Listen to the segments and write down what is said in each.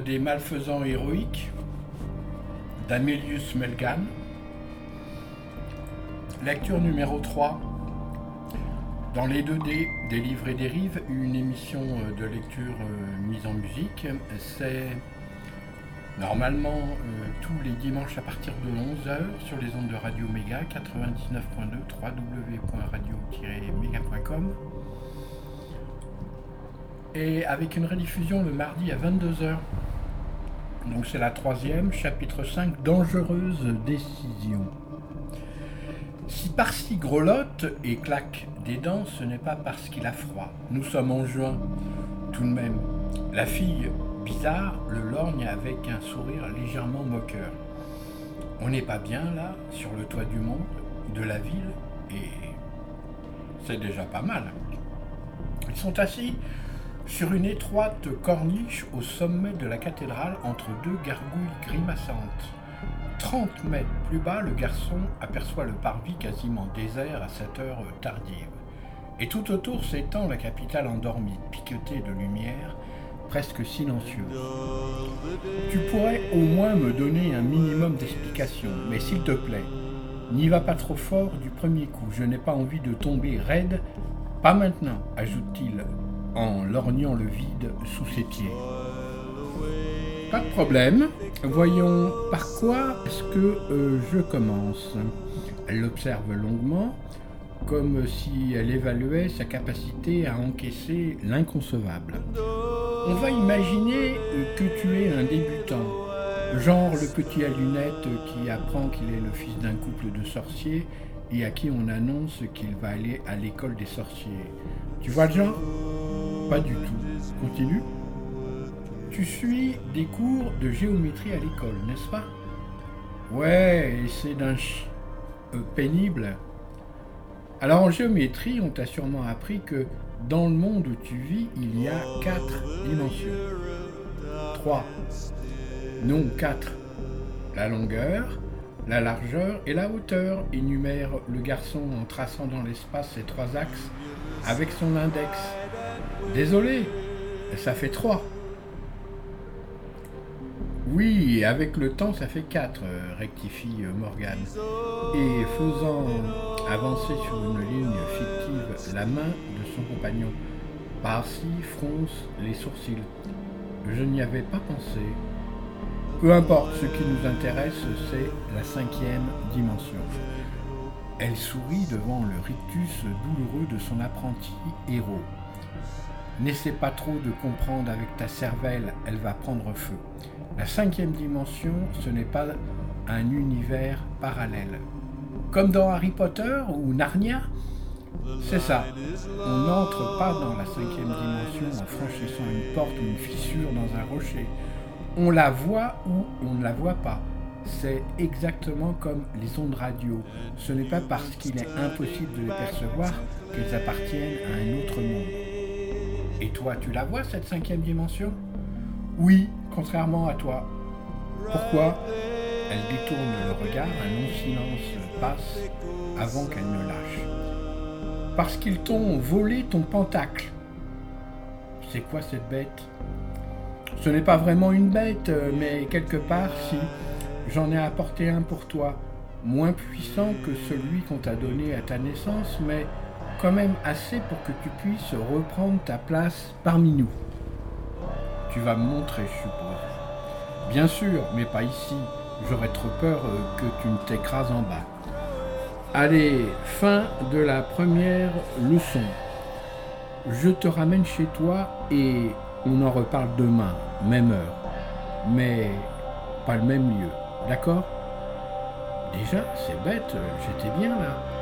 Des malfaisants héroïques d'Amelius Melgan. Lecture numéro 3. Dans les 2D des livres et des rives, une émission euh, de lecture euh, mise en musique. C'est normalement euh, tous les dimanches à partir de 11h sur les ondes de Radio Méga 99.2 www.radio-méga.com et avec une rediffusion le mardi à 22h. Donc c'est la troisième, chapitre 5, Dangereuse décision. Si par-ci grelotte et claque des dents, ce n'est pas parce qu'il a froid. Nous sommes en juin, tout de même. La fille, bizarre, le lorgne avec un sourire légèrement moqueur. On n'est pas bien là, sur le toit du monde, de la ville, et c'est déjà pas mal. Ils sont assis sur une étroite corniche au sommet de la cathédrale entre deux gargouilles grimaçantes. Trente mètres plus bas, le garçon aperçoit le parvis quasiment désert à cette heure tardive. Et tout autour s'étend la capitale endormie, piquetée de lumière, presque silencieuse. Tu pourrais au moins me donner un minimum d'explication, mais s'il te plaît, n'y va pas trop fort du premier coup, je n'ai pas envie de tomber raide. Pas maintenant, ajoute-t-il en lorgnant le vide sous ses pieds. Pas de problème. Voyons par quoi est-ce que euh, je commence. Elle l'observe longuement, comme si elle évaluait sa capacité à encaisser l'inconcevable. On va imaginer que tu es un débutant, genre le petit à lunettes qui apprend qu'il est le fils d'un couple de sorciers et à qui on annonce qu'il va aller à l'école des sorciers. Tu vois le genre pas du tout. Continue. Tu suis des cours de géométrie à l'école, n'est-ce pas? Ouais, et c'est d'un ch... Euh, pénible. Alors en géométrie, on t'a sûrement appris que dans le monde où tu vis, il y a quatre dimensions. Trois. Non, quatre. La longueur, la largeur et la hauteur, énumère le garçon en traçant dans l'espace ces trois axes avec son index. Désolé, ça fait 3. Oui, avec le temps, ça fait 4, rectifie Morgan. Et faisant avancer sur une ligne fictive la main de son compagnon, Parsi fronce les sourcils. Je n'y avais pas pensé. Peu importe, ce qui nous intéresse, c'est la cinquième dimension. Elle sourit devant le rictus douloureux de son apprenti héros. N'essaie pas trop de comprendre avec ta cervelle, elle va prendre feu. La cinquième dimension, ce n'est pas un univers parallèle. Comme dans Harry Potter ou Narnia C'est ça. On n'entre pas dans la cinquième dimension en franchissant une porte ou une fissure dans un rocher. On la voit ou on ne la voit pas. C'est exactement comme les ondes radio. Ce n'est pas parce qu'il est impossible de les percevoir qu'elles appartiennent à un autre monde. Et toi, tu la vois, cette cinquième dimension? Oui, contrairement à toi. Pourquoi? Elle détourne le regard, un long silence passe avant qu'elle ne lâche. Parce qu'ils t'ont volé ton pentacle. C'est quoi cette bête? Ce n'est pas vraiment une bête, mais quelque part, si j'en ai apporté un pour toi, moins puissant que celui qu'on t'a donné à ta naissance, mais même assez pour que tu puisses reprendre ta place parmi nous. Tu vas me montrer, je suppose. Bien sûr, mais pas ici. J'aurais trop peur euh, que tu ne t'écrases en bas. Allez, fin de la première leçon. Je te ramène chez toi et on en reparle demain, même heure. Mais pas le même lieu, d'accord? Déjà, c'est bête, j'étais bien là.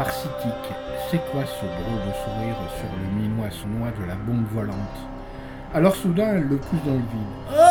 Parsitique, c'est quoi ce drôle de sourire sur le minois sonois de la bombe volante? Alors soudain, elle le pousse dans le vide.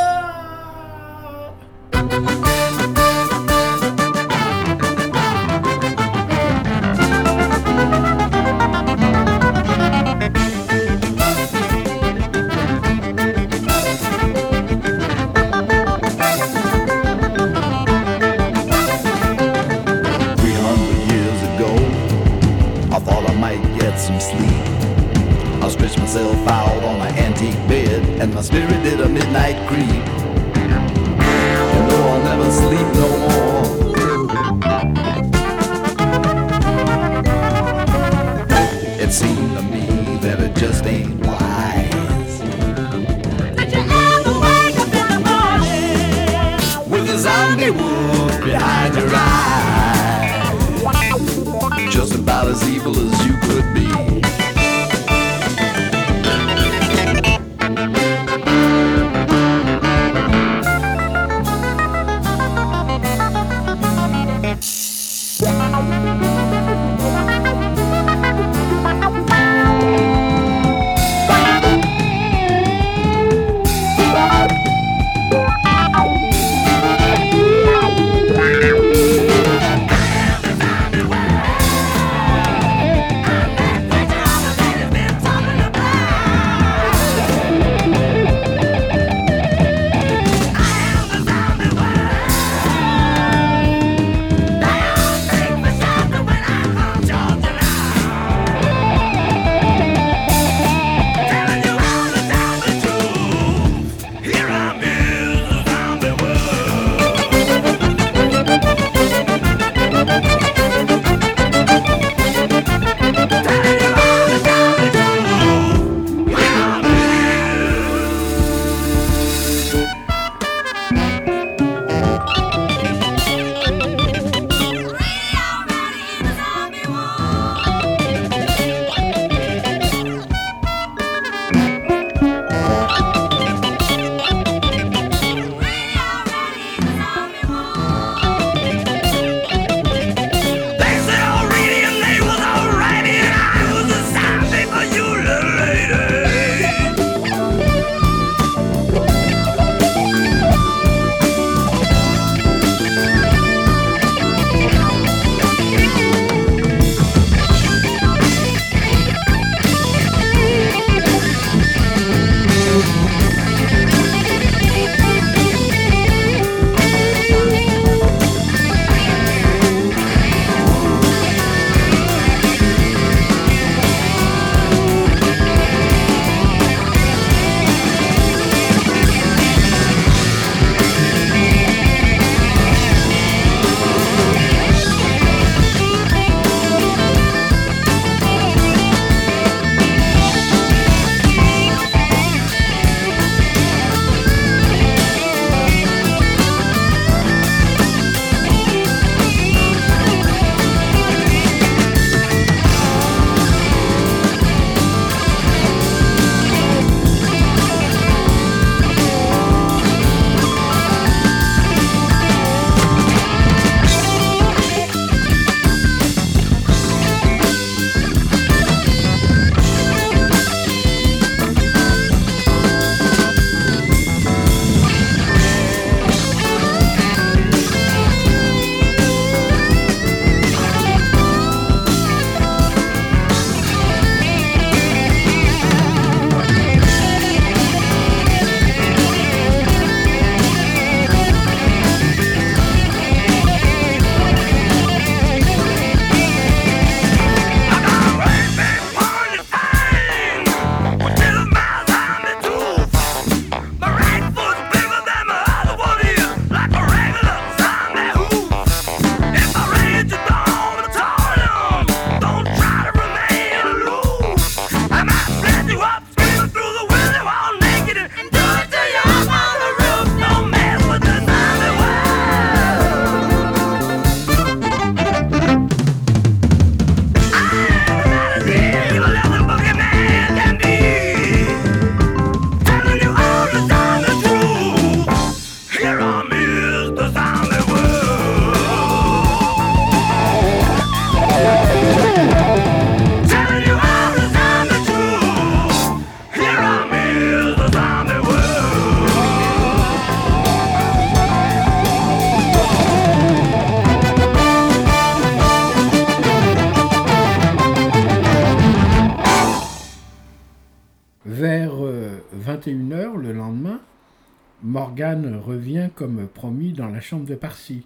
Morgane revient comme promis dans la chambre de Parsi,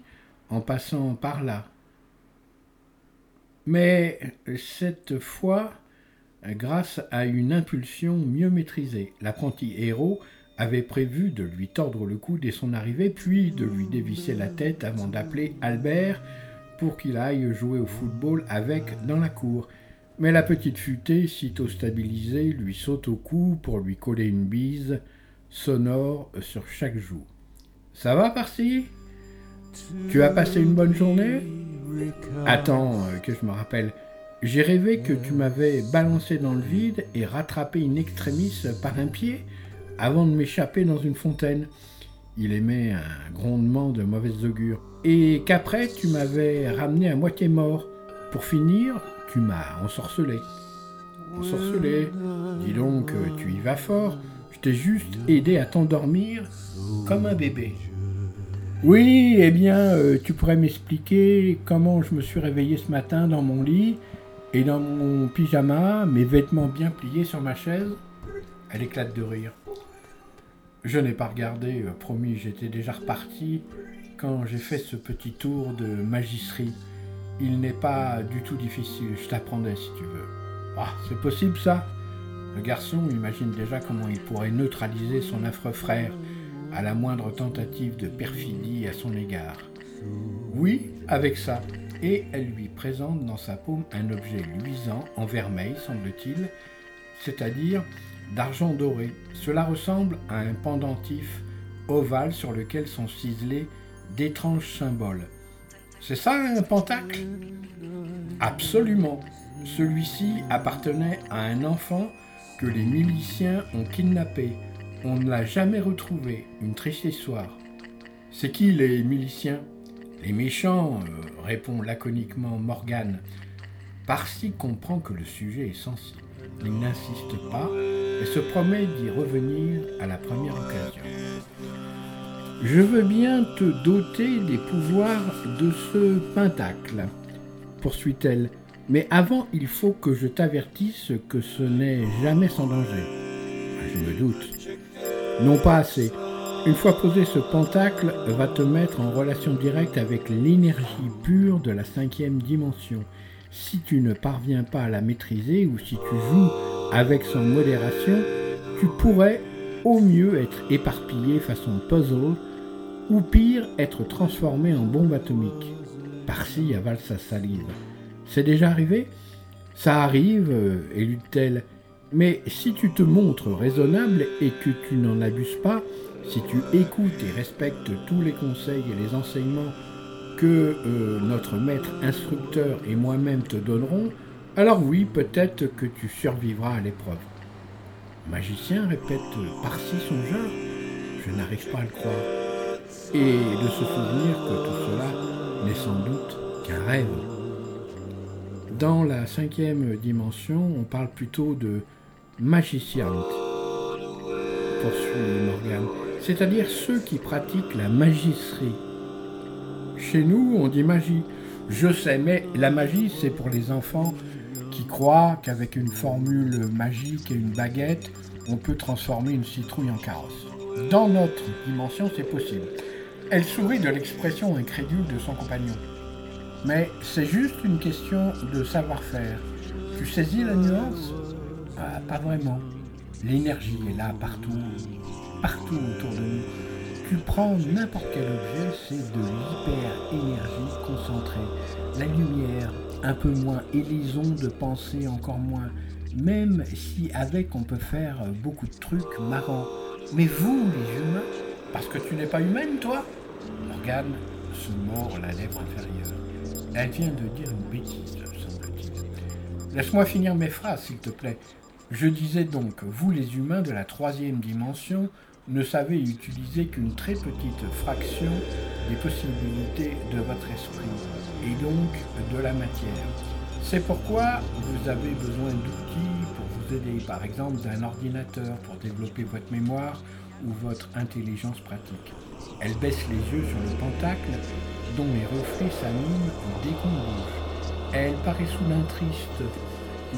en passant par là. Mais cette fois, grâce à une impulsion mieux maîtrisée, l'apprenti héros avait prévu de lui tordre le cou dès son arrivée, puis de lui dévisser la tête avant d'appeler Albert pour qu'il aille jouer au football avec dans la cour. Mais la petite futée, sitôt stabilisée, lui saute au cou pour lui coller une bise sonore sur chaque joue. Ça va, Parsi? Tu as passé une bonne journée? Attends, euh, que je me rappelle. J'ai rêvé que tu m'avais balancé dans le vide et rattrapé une extrémiste par un pied avant de m'échapper dans une fontaine. Il émet un grondement de mauvaise augure. Et qu'après, tu m'avais ramené à moitié mort. Pour finir, tu m'as ensorcelé. Ensorcelé Dis donc, tu y vas fort. Je t'ai juste aidé à t'endormir comme un bébé. Oui, eh bien, euh, tu pourrais m'expliquer comment je me suis réveillé ce matin dans mon lit et dans mon pyjama, mes vêtements bien pliés sur ma chaise? Elle éclate de rire. Je n'ai pas regardé, euh, promis, j'étais déjà reparti quand j'ai fait ce petit tour de magisserie. Il n'est pas du tout difficile, je t'apprendrai si tu veux. Ah, c'est possible ça Le garçon imagine déjà comment il pourrait neutraliser son affreux frère à la moindre tentative de perfidie à son égard. Oui, avec ça. Et elle lui présente dans sa paume un objet luisant en vermeil, semble-t-il, c'est-à-dire d'argent doré. Cela ressemble à un pendentif ovale sur lequel sont ciselés d'étranges symboles. C'est ça un pentacle? Absolument. Celui-ci appartenait à un enfant que les miliciens ont kidnappé on ne l'a jamais retrouvé. Une triste histoire. C'est qui les miliciens? Les méchants, euh, répond laconiquement Morgane. Parsi comprend que le sujet est sensible. Il n'insiste pas et se promet d'y revenir à la première occasion. Je veux bien te doter des pouvoirs de ce pentacle, poursuit-elle, mais avant il faut que je t'avertisse que ce n'est jamais sans danger. Ah, je me doute. Non pas assez. Une fois posé, ce pentacle va te mettre en relation directe avec l'énergie pure de la cinquième dimension. Si tu ne parviens pas à la maîtriser ou si tu joues avec son modération, tu pourrais au mieux être éparpillé façon puzzle ou pire être transformé en bombe atomique. Parsi avale sa salive. C'est déjà arrivé? Ça arrive, euh, élude-t-elle, mais si tu te montres raisonnable et que tu n'en abuses pas, si tu écoutes et respectes tous les conseils et les enseignements que euh, notre maître instructeur et moi-même te donnerons, alors oui, peut-être que tu survivras à l'épreuve. Magicien répète par-ci son genre, je n'arrive pas à le croire, et de se souvenir que tout cela n'est sans doute qu'un rêve. Dans la cinquième dimension, on parle plutôt de magiciens, poursuit Morgan, c'est-à-dire ceux qui pratiquent la magisserie. Chez nous, on dit magie. Je sais, mais la magie, c'est pour les enfants qui croient qu'avec une formule magique et une baguette, on peut transformer une citrouille en carrosse. Dans notre dimension, c'est possible. Elle sourit de l'expression incrédule de son compagnon. Mais c'est juste une question de savoir-faire. Tu saisis la nuance? Pas vraiment. L'énergie est là partout, partout autour de nous. Tu prends n'importe quel objet, c'est de l'hyper-énergie concentrée. La lumière, un peu moins, ondes de pensée encore moins. Même si avec on peut faire beaucoup de trucs marrants. Mais vous, les humains, parce que tu n'es pas humaine, toi Morgane se mord la lèvre inférieure. Elle vient de dire une bêtise, semble-t-il. Laisse-moi finir mes phrases, s'il te plaît. Je disais donc, vous les humains de la troisième dimension ne savez utiliser qu'une très petite fraction des possibilités de votre esprit, et donc de la matière. C'est pourquoi vous avez besoin d'outils pour vous aider, par exemple d'un ordinateur pour développer votre mémoire ou votre intelligence pratique. Elle baisse les yeux sur le pentacle dont les reflets s'animent dès qu'on bouge. Elle paraît soudain triste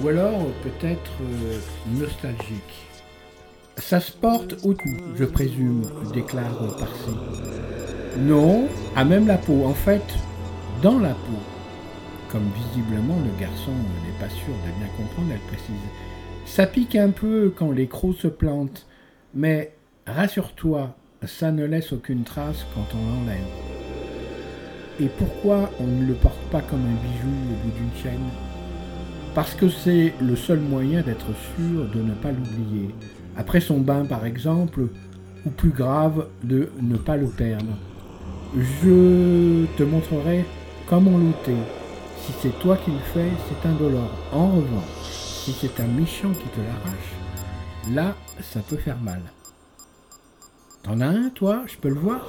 ou alors peut-être euh, nostalgique. Ça se porte au cou, je présume, déclare Parsi. Non, à même la peau, en fait, dans la peau. Comme visiblement le garçon n'est pas sûr de bien comprendre, elle précise. Ça pique un peu quand les crocs se plantent, mais rassure-toi, ça ne laisse aucune trace quand on l'enlève. Et pourquoi on ne le porte pas comme un bijou au bout d'une chaîne? Parce que c'est le seul moyen d'être sûr de ne pas l'oublier. Après son bain par exemple, ou plus grave, de ne pas le perdre. Je te montrerai comment l'ôter. Si c'est toi qui le fais, c'est indolore. En revanche, si c'est un méchant qui te l'arrache, là, ça peut faire mal. T'en as un, toi? Je peux le voir?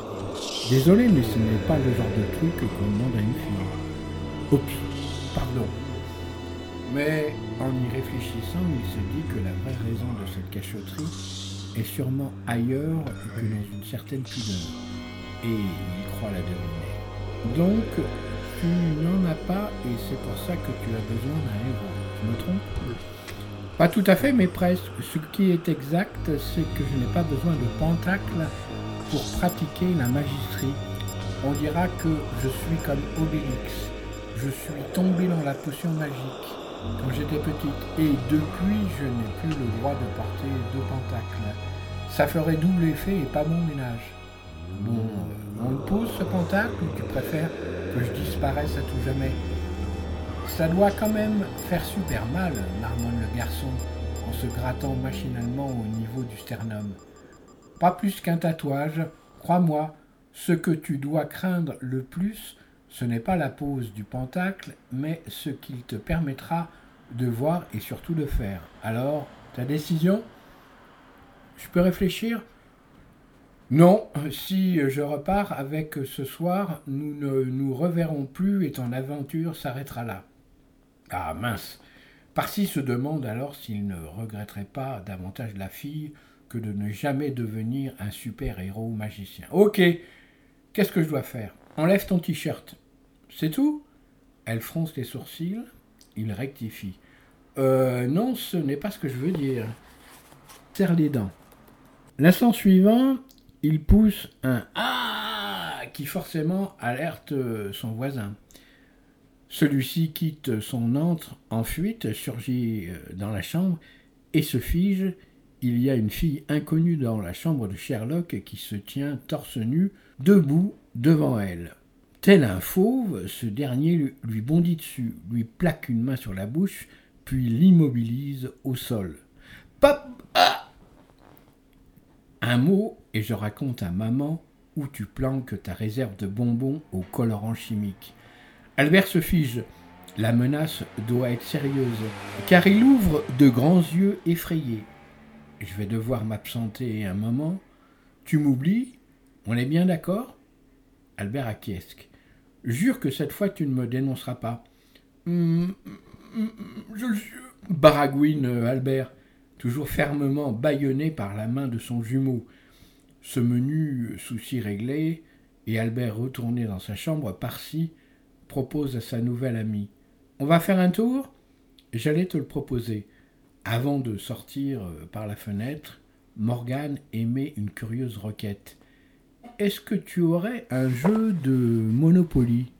Désolé, mais ce n'est pas le genre de truc qu'on demande à une fille. Oups, pardon. Mais en y réfléchissant, il se dit que la vraie raison de cette cachotterie est sûrement ailleurs que dans une certaine pudeur. Et il croit la deviner. Donc, tu n'en as pas et c'est pour ça que tu as besoin d'un héros. Je me trompe Pas tout à fait, mais presque. Ce qui est exact, c'est que je n'ai pas besoin de pentacle pour pratiquer la magistrie. On dira que je suis comme Obélix. Je suis tombé dans la potion magique quand j'étais petite et depuis je n'ai plus le droit de porter deux pentacles. Ça ferait double effet et pas bon ménage. Bon, on le pose ce pentacle ou tu préfères que disparaisse à tout jamais Ça doit quand même faire super mal, marmonne le garçon en se grattant machinalement au niveau du sternum. Pas plus qu'un tatouage, crois-moi, ce que tu dois craindre le plus, ce n'est pas la pose du pentacle, mais ce qu'il te permettra de voir et surtout de faire. Alors, ta décision? Je peux réfléchir? Non, si je repars avec ce soir, nous ne nous reverrons plus et ton aventure s'arrêtera là. Ah mince Parsi se demande alors s'il ne regretterait pas davantage la fille que de ne jamais devenir un super-héros magicien. Ok, qu'est-ce que je dois faire? Enlève ton t-shirt. C'est tout? Elle fronce les sourcils. Il rectifie. Euh, non, ce n'est pas ce que je veux dire. Serre les dents. L'instant suivant, il pousse un Ah qui forcément alerte son voisin. Celui-ci quitte son antre en fuite, surgit euh, dans la chambre et se fige. Il y a une fille inconnue dans la chambre de Sherlock qui se tient torse nu, debout devant elle. Tel un fauve, ce dernier lui bondit dessus, lui plaque une main sur la bouche, puis l'immobilise au sol. Pop ah Un mot et je raconte à maman où tu planques ta réserve de bonbons au colorant chimique. Albert se fige. La menace doit être sérieuse, car il ouvre de grands yeux effrayés. Je vais devoir m'absenter un moment. Tu m'oublies? On est bien d'accord? Albert acquiesce. Jure que cette fois tu ne me dénonceras pas. Hum, hum, je jure. Baragouine Albert, toujours fermement bâillonné par la main de son jumeau. Ce menu souci réglé, et Albert retourné dans sa chambre, par-ci, propose à sa nouvelle amie. On va faire un tour? J'allais te le proposer. Avant de sortir par la fenêtre, Morgane émet une curieuse requête. Est-ce que tu aurais un jeu de Monopoly?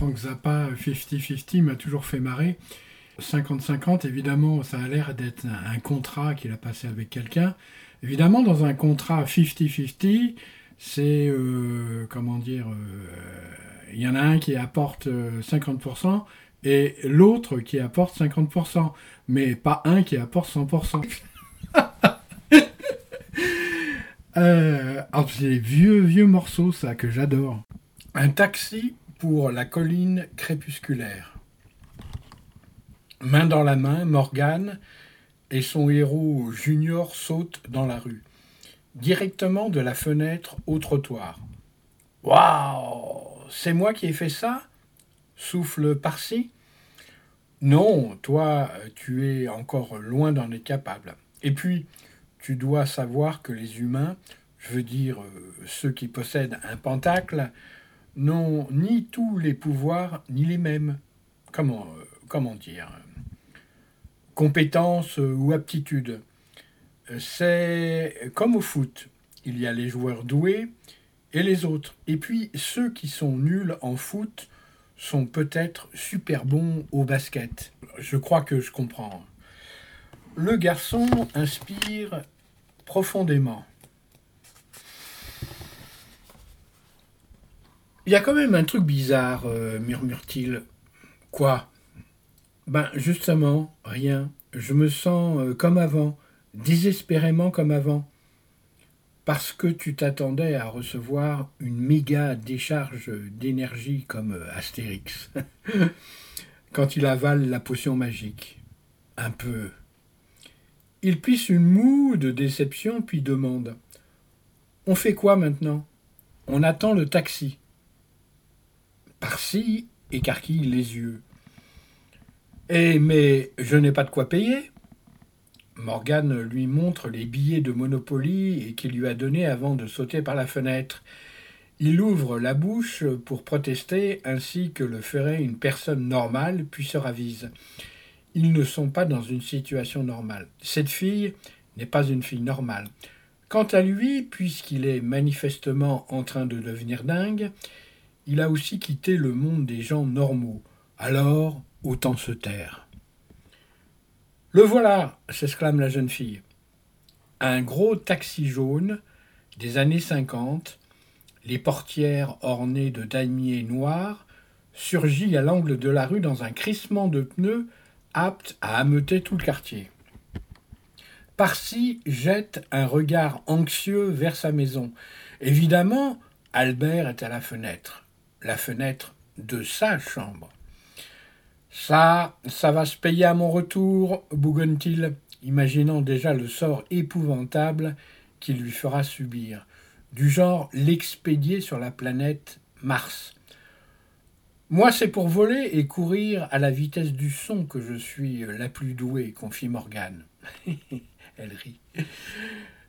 Frank Zappa, 50-50, m'a toujours fait marrer. 50-50, évidemment, ça a l'air d'être un contrat qu'il a passé avec quelqu'un. Évidemment, dans un contrat 50-50, c'est, euh, comment dire, euh, il y en a un qui apporte euh, 50% et l'autre qui apporte 50%, mais pas un qui apporte 100%. Euh, c'est des vieux, vieux morceaux, ça, que j'adore. Un taxi pour la colline crépusculaire. Main dans la main, Morgane et son héros Junior sautent dans la rue, directement de la fenêtre au trottoir. Waouh C'est moi qui ai fait ça? souffle Parsi. Non, toi, tu es encore loin d'en être capable. Et puis, tu dois savoir que les humains, je veux dire euh, ceux qui possèdent un pentacle, n'ont ni tous les pouvoirs ni les mêmes. Comment, euh, dire? Compétences euh, ou aptitudes. Euh, C'est comme au foot. Il y a les joueurs doués et les autres. Et puis ceux qui sont nuls en foot sont peut-être super bons au basket. Je crois que je comprends. Le garçon inspire profondément. Il y a quand même un truc bizarre, euh, murmure-t-il. Quoi? Ben justement, rien. Je me sens euh, comme avant, désespérément comme avant. Parce que tu t'attendais à recevoir une méga décharge d'énergie comme euh, Astérix. Quand il avale la potion magique. Un peu. Il pisse une moue de déception puis demande On fait quoi maintenant? On attend le taxi. Parsi écarquille les yeux. Eh, mais je n'ai pas de quoi payer. Morgane lui montre les billets de Monopoly qu'il lui a donnés avant de sauter par la fenêtre. Il ouvre la bouche pour protester ainsi que le ferait une personne normale, puis se ravise. Ils ne sont pas dans une situation normale. Cette fille n'est pas une fille normale. Quant à lui, puisqu'il est manifestement en train de devenir dingue, il a aussi quitté le monde des gens normaux. Alors, autant se taire. Le voilà, s'exclame la jeune fille. Un gros taxi jaune des années 50, les portières ornées de damiers noirs, surgit à l'angle de la rue dans un crissement de pneus apte à ameuter tout le quartier. Parsi jette un regard anxieux vers sa maison. Évidemment, Albert est à la fenêtre. La fenêtre de sa chambre. Ça, ça va se payer à mon retour, bougonne-t-il, imaginant déjà le sort épouvantable qu'il lui fera subir. Du genre l'expédier sur la planète Mars. Moi, c'est pour voler et courir à la vitesse du son que je suis la plus douée, confie Morgane. Elle rit.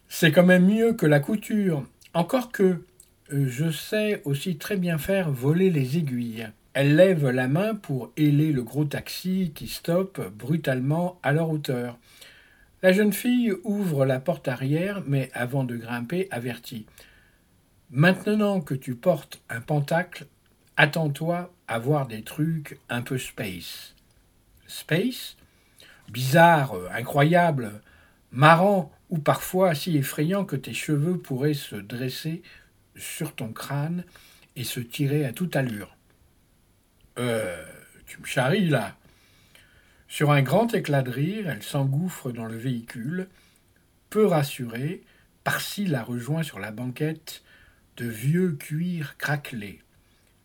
C'est quand même mieux que la couture. Encore que je sais aussi très bien faire voler les aiguilles. Elle lève la main pour héler le gros taxi qui stoppe brutalement à leur hauteur. La jeune fille ouvre la porte arrière, mais avant de grimper, avertit. Maintenant que tu portes un pentacle, attends-toi à voir des trucs un peu space. Space? Bizarre, incroyable, marrant ou parfois si effrayant que tes cheveux pourraient se dresser sur ton crâne et se tirer à toute allure. Euh, tu me charries là. Sur un grand éclat de rire, elle s'engouffre dans le véhicule. Peu rassurée, Parsi la rejoint sur la banquette de vieux cuir craquelé.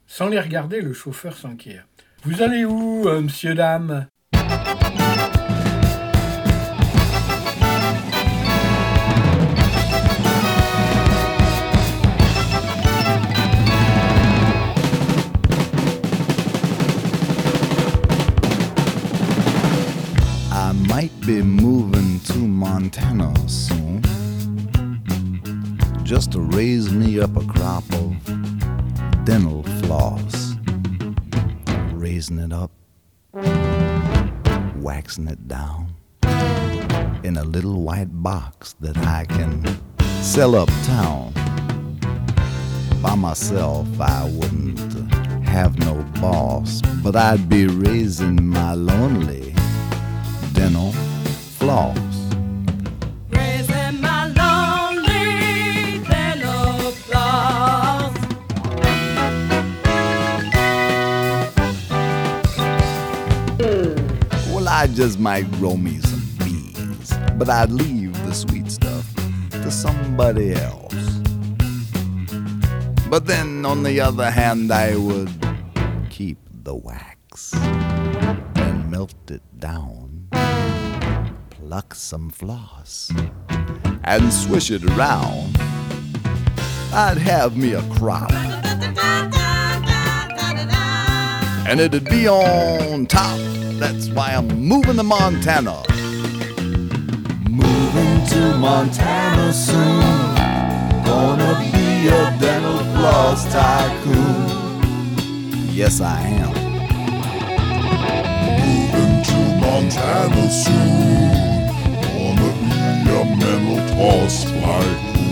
Sans les regarder, le chauffeur s'enquiert. Vous allez où, euh, monsieur, dame? Soon. Just to raise me up a crop of dental floss. Raising it up, waxing it down in a little white box that I can sell uptown. By myself, I wouldn't have no boss, but I'd be. Raising my lonely dental floss. I just might grow me some bees, but I'd leave the sweet stuff to somebody else. But then, on the other hand, I would keep the wax and melt it down, pluck some floss, and swish it around. I'd have me a crop. And it'd be on top. That's why I'm moving to Montana. Moving to Montana soon. Gonna be a dental floss tycoon. Yes, I am. Moving to Montana soon. Gonna be a mental floss tycoon.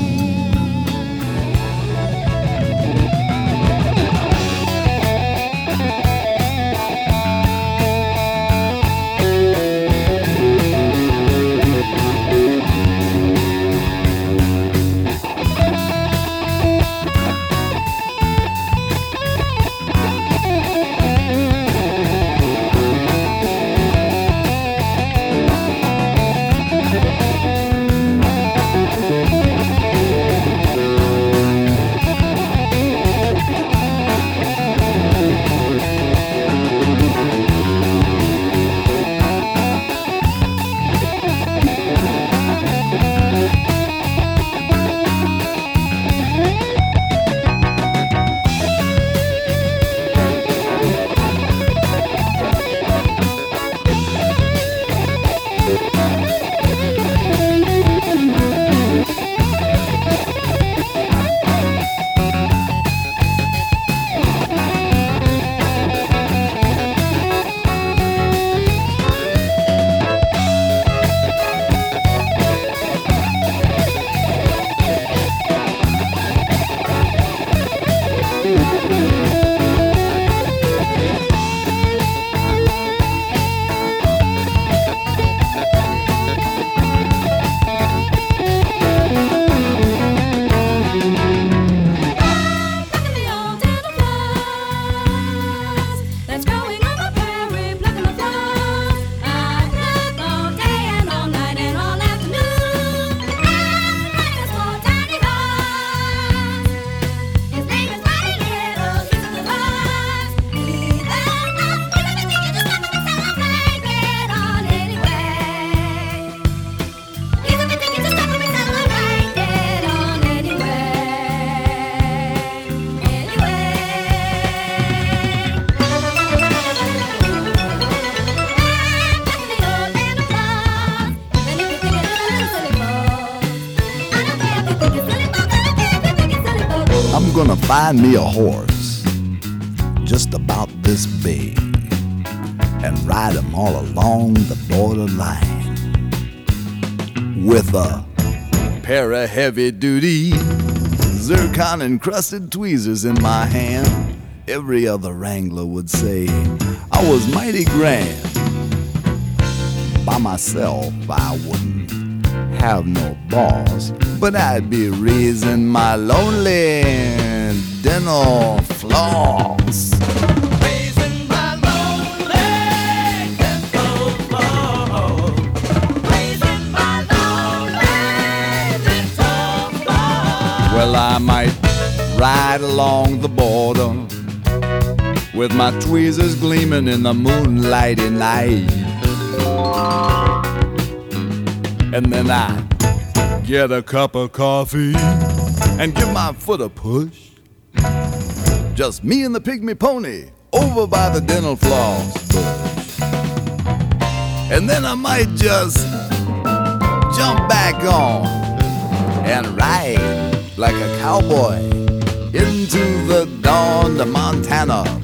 Gonna find me a horse just about this big and ride him all along the borderline with a pair of heavy duty zircon encrusted tweezers in my hand. Every other wrangler would say I was mighty grand. By myself, I wouldn't have no boss, but I'd be raising my lonely dental floss. Well, I might ride along the border with my tweezers gleaming in the moonlighty night. And then I get a cup of coffee and give my foot a push. Just me and the pygmy pony over by the dental floss. And then I might just jump back on and ride like a cowboy into the dawn to Montana.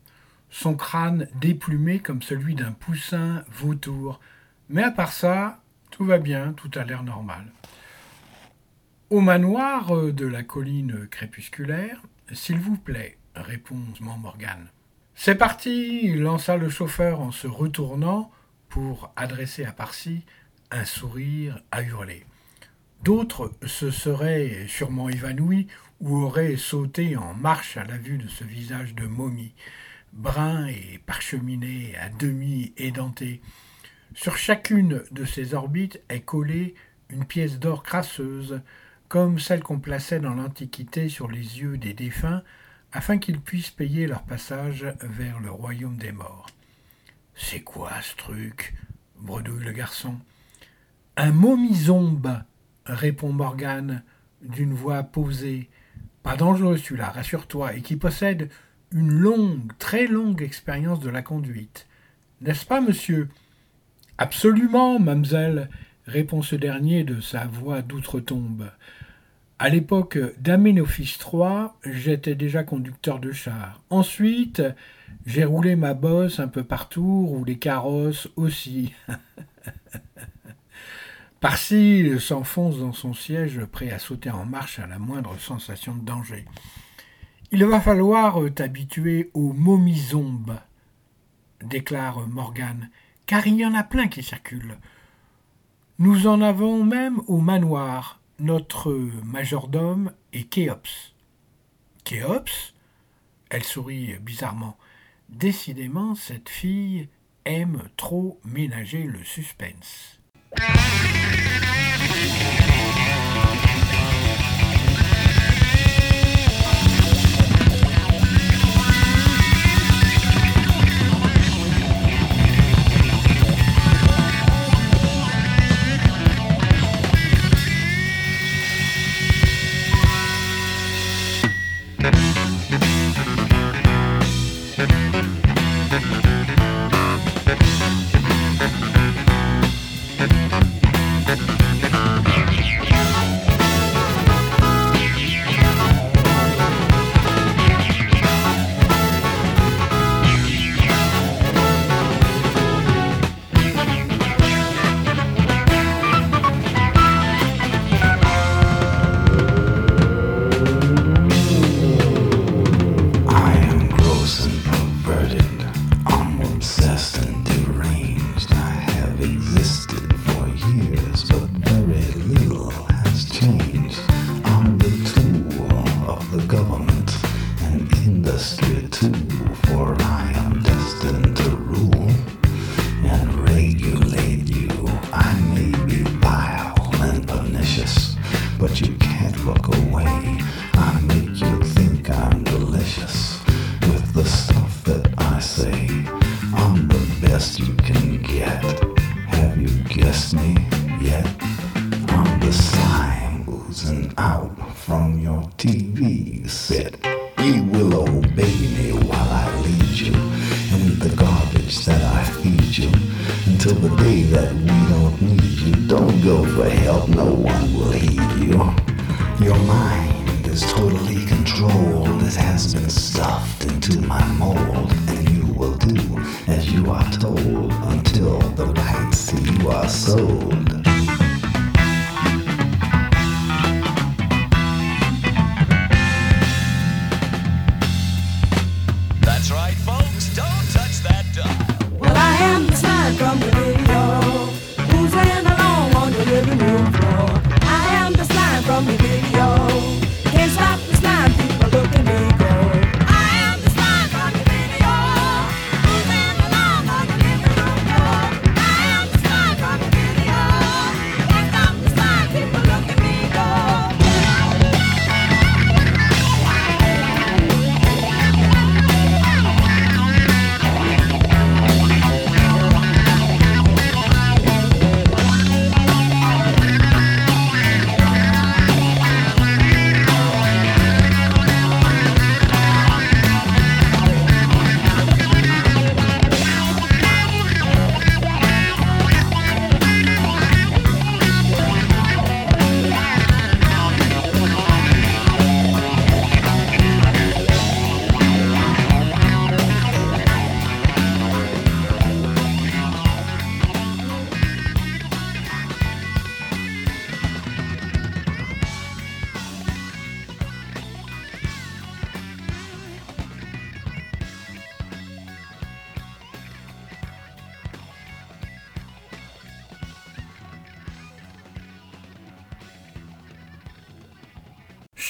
son crâne déplumé comme celui d'un poussin vautour. Mais à part ça, tout va bien, tout a l'air normal. Au manoir euh, de la colline crépusculaire, s'il vous plaît, répond Morgan. C'est parti, lança le chauffeur en se retournant pour adresser à Parsi un sourire à hurler. D'autres se seraient sûrement évanouis ou auraient sauté en marche à la vue de ce visage de momie, brun et parcheminé, à demi édenté. Sur chacune de ces orbites est collée une pièce d'or crasseuse, comme celle qu'on plaçait dans l'Antiquité sur les yeux des défunts, afin qu'ils puissent payer leur passage vers le royaume des morts. C'est quoi ce truc? Bredouille le garçon. Un momizombe, répond Morgane d'une voix posée. Pas dangereux celui-là, rassure-toi, et qui possède une longue, très longue expérience de la conduite. N'est-ce pas, monsieur? Absolument, mamselle, répond ce dernier de sa voix d'outre-tombe. À l'époque d'Aménophis III, j'étais déjà conducteur de char. Ensuite, j'ai roulé ma bosse un peu partout, roulé carrosse aussi. Parsi s'enfonce dans son siège, prêt à sauter en marche à la moindre sensation de danger. Il va falloir t'habituer aux momizombes, déclare Morgan, car il y en a plein qui circulent. Nous en avons même au manoir. Notre majordome est Kéops. Kéops Elle sourit bizarrement. Décidément, cette fille aime trop ménager le suspense. I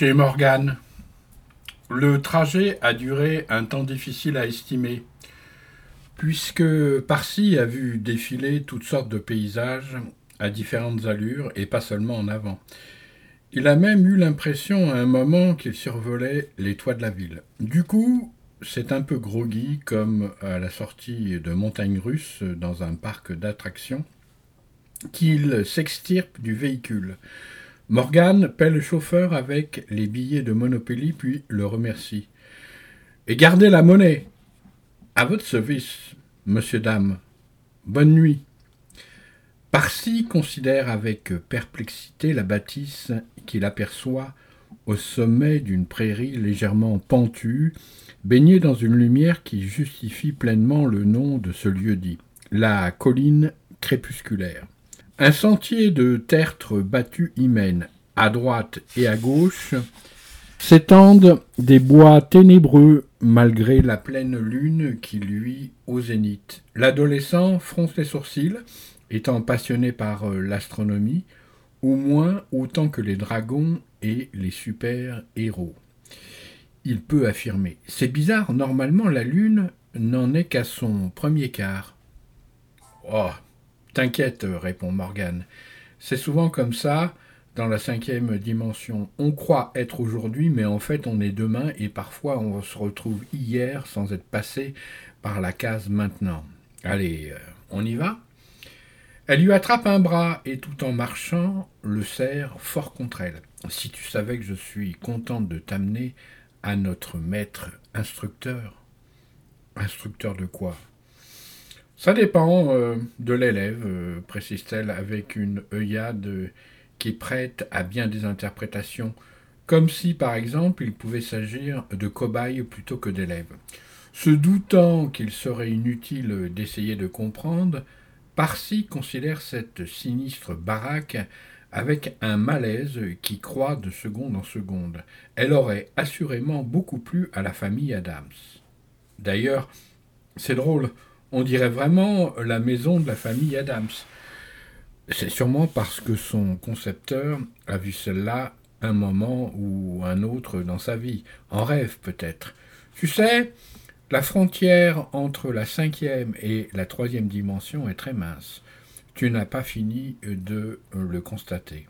Chez Morgan. Le trajet a duré un temps difficile à estimer, puisque Parsi a vu défiler toutes sortes de paysages à différentes allures et pas seulement en avant. Il a même eu l'impression à un moment qu'il survolait les toits de la ville. Du coup, c'est un peu groggy comme à la sortie de montagnes russes dans un parc d'attractions qu'il s'extirpe du véhicule. Morgan paie le chauffeur avec les billets de Monopoly puis le remercie. Et gardez la monnaie. À votre service, monsieur, dame. Bonne nuit. Parsi considère avec perplexité la bâtisse qu'il aperçoit au sommet d'une prairie légèrement pentue, baignée dans une lumière qui justifie pleinement le nom de ce lieu-dit, la colline crépusculaire. Un sentier de tertre battu y mène. À droite et à gauche s'étendent des bois ténébreux malgré la pleine lune qui luit au zénith. L'adolescent fronce les sourcils, étant passionné par euh, l'astronomie, au moins autant que les dragons et les super-héros. Il peut affirmer C'est bizarre, normalement la Lune n'en est qu'à son premier quart. Oh, t'inquiète, répond Morgan. C'est souvent comme ça dans la cinquième dimension. On croit être aujourd'hui, mais en fait on est demain et parfois on se retrouve hier sans être passé par la case maintenant. Allez, euh, on y va? Elle lui attrape un bras et tout en marchant le serre fort contre elle. Si tu savais que je suis contente de t'amener à notre maître instructeur. Instructeur de quoi? Ça dépend euh, de l'élève, euh, précise-t-elle avec une œillade euh, qui prête à bien des interprétations, comme si par exemple il pouvait s'agir de cobayes plutôt que d'élèves. Se doutant qu'il serait inutile d'essayer de comprendre, Parsi considère cette sinistre baraque avec un malaise qui croît de seconde en seconde. Elle aurait assurément beaucoup plu à la famille Adams. D'ailleurs, c'est drôle, on dirait vraiment la maison de la famille Adams. C'est sûrement parce que son concepteur a vu celle-là un moment ou un autre dans sa vie, en rêve peut-être. Tu sais, la frontière entre la cinquième et la troisième dimension est très mince. Tu n'as pas fini de le constater.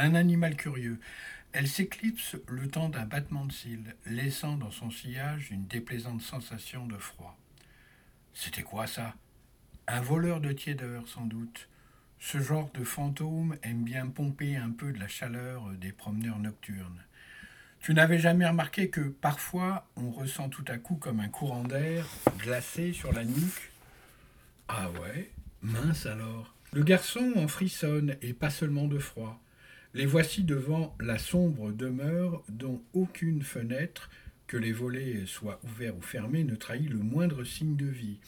Un animal curieux. Elle s'éclipse le temps d'un battement de cils, laissant dans son sillage une déplaisante sensation de froid. C'était quoi ça? Un voleur de tiédeur, sans doute. Ce genre de fantôme aime bien pomper un peu de la chaleur des promeneurs nocturnes. Tu n'avais jamais remarqué que parfois on ressent tout à coup comme un courant d'air glacé sur la nuque? Ah ouais? Mince alors. Le garçon en frissonne et pas seulement de froid. Les voici devant la sombre demeure dont aucune fenêtre, que les volets soient ouverts ou fermés, ne trahit le moindre signe de vie.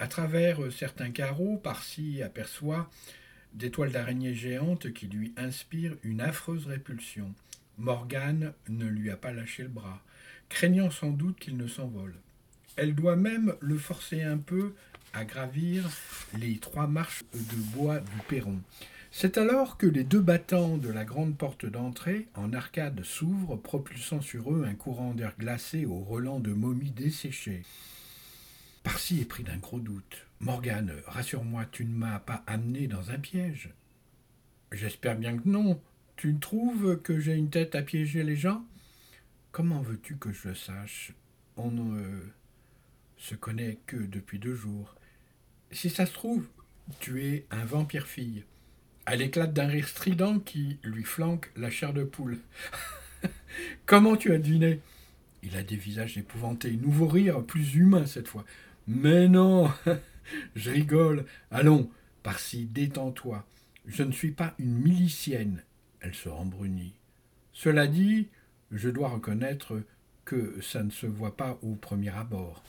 À travers certains carreaux, par-ci aperçoit des toiles d'araignée géantes qui lui inspirent une affreuse répulsion. Morgane ne lui a pas lâché le bras, craignant sans doute qu'il ne s'envole. Elle doit même le forcer un peu à gravir les trois marches de bois du perron. C'est alors que les deux battants de la grande porte d'entrée, en arcade, s'ouvrent, propulsant sur eux un courant d'air glacé au relent de momies desséchées. Parsi est pris d'un gros doute. Morgane, rassure-moi, tu ne m'as pas amené dans un piège. J'espère bien que non. Tu trouves que j'ai une tête à piéger les gens? Comment veux-tu que je le sache? On ne se connaît que depuis deux jours. Si ça se trouve, tu es un vampire-fille. Elle éclate d'un rire strident qui lui flanque la chair de poule. Comment tu as deviné? Il a des visages épouvantés. Nouveau rire, plus humain cette fois. Mais non Je rigole. Allons, par-ci, détends-toi. Je ne suis pas une milicienne. Elle se rembrunit. Cela dit, je dois reconnaître que ça ne se voit pas au premier abord.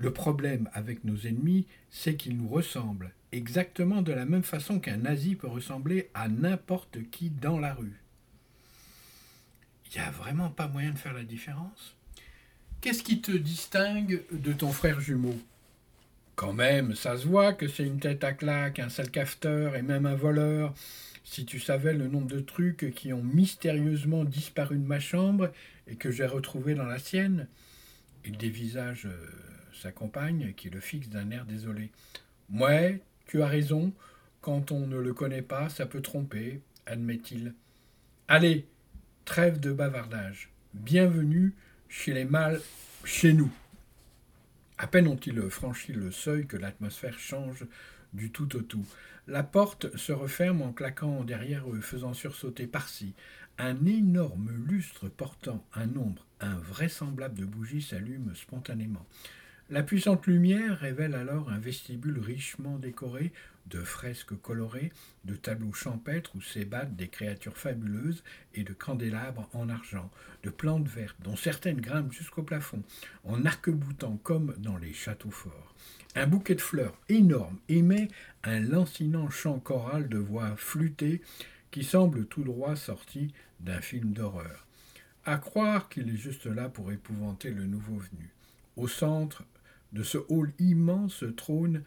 Le problème avec nos ennemis, c'est qu'ils nous ressemblent, exactement de la même façon qu'un nazi peut ressembler à n'importe qui dans la rue. Il n'y a vraiment pas moyen de faire la différence? Qu'est-ce qui te distingue de ton frère jumeau? Quand même, ça se voit que c'est une tête à claque, un sale cafeteur et même un voleur. Si tu savais le nombre de trucs qui ont mystérieusement disparu de ma chambre et que j'ai retrouvés dans la sienne. Il dévisage euh, sa compagne qui le fixe d'un air désolé. Ouais, tu as raison, quand on ne le connaît pas, ça peut tromper, admet-il. Allez, trêve de bavardage. Bienvenue chez les mâles, chez nous. À peine ont-ils franchi le seuil que l'atmosphère change du tout au tout. La porte se referme en claquant derrière eux, faisant sursauter par-ci. Un énorme lustre portant un nombre invraisemblable de bougies s'allume spontanément. La puissante lumière révèle alors un vestibule richement décoré de fresques colorées, de tableaux champêtres où s'ébattent des créatures fabuleuses et de candélabres en argent, de plantes vertes dont certaines grimpent jusqu'au plafond, en arc-boutant comme dans les châteaux forts. Un bouquet de fleurs énorme émet un lancinant chant choral de voix flûtées qui semble tout droit sorti d'un film d'horreur. À croire qu'il est juste là pour épouvanter le nouveau venu. Au centre de ce hall immense trône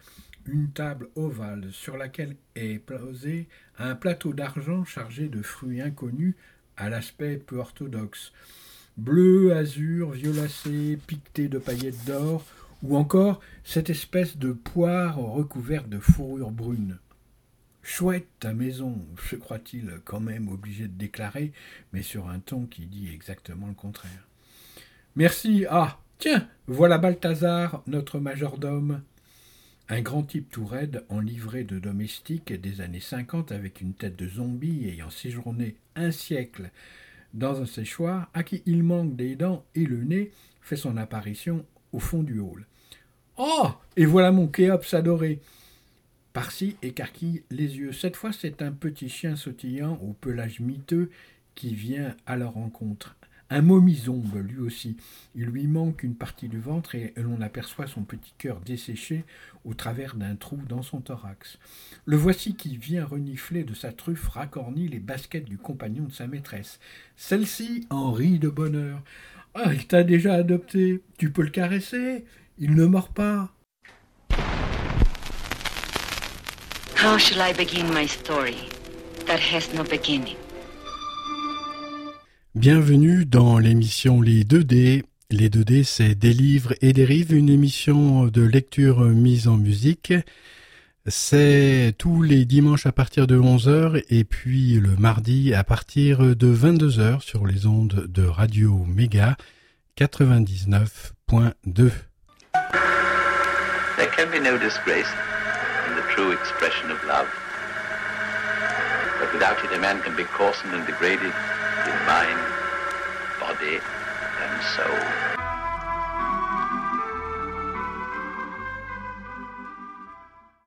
une table ovale sur laquelle est posé un plateau d'argent chargé de fruits inconnus à l'aspect peu orthodoxe. Bleu, azur, violacé, piqueté de paillettes d'or, ou encore cette espèce de poire recouverte de fourrure brune. Chouette ta maison, se croit-il quand même obligé de déclarer, mais sur un ton qui dit exactement le contraire. Merci. Ah, tiens, voilà Balthazar, notre majordome. Un grand type tout raide en livrée de domestique des années 50 avec une tête de zombie ayant séjourné un siècle dans un séchoir, à qui il manque des dents et le nez, fait son apparition au fond du hall. Oh Et voilà mon Khéops adoré Par-ci écarquille les yeux. Cette fois, c'est un petit chien sautillant au pelage miteux qui vient à leur rencontre. Un momizombe, lui aussi. Il lui manque une partie du ventre et l'on aperçoit son petit cœur desséché au travers d'un trou dans son thorax. Le voici qui vient renifler de sa truffe racornie les baskets du compagnon de sa maîtresse. Celle-ci en rit de bonheur. Ah, il t'a déjà adopté. Tu peux le caresser. Il ne mord pas. How shall I begin my story that has no beginning? Bienvenue dans l'émission Les 2D. Les 2D, c'est des livres et des rives, une émission de lecture mise en musique. C'est tous les dimanches à partir de 11h et puis le mardi à partir de 22h sur les ondes de Radio Méga 99.2. There can be no disgrace in the true expression of love. But without it, a man can be coarsened and degraded mind, body, and soul.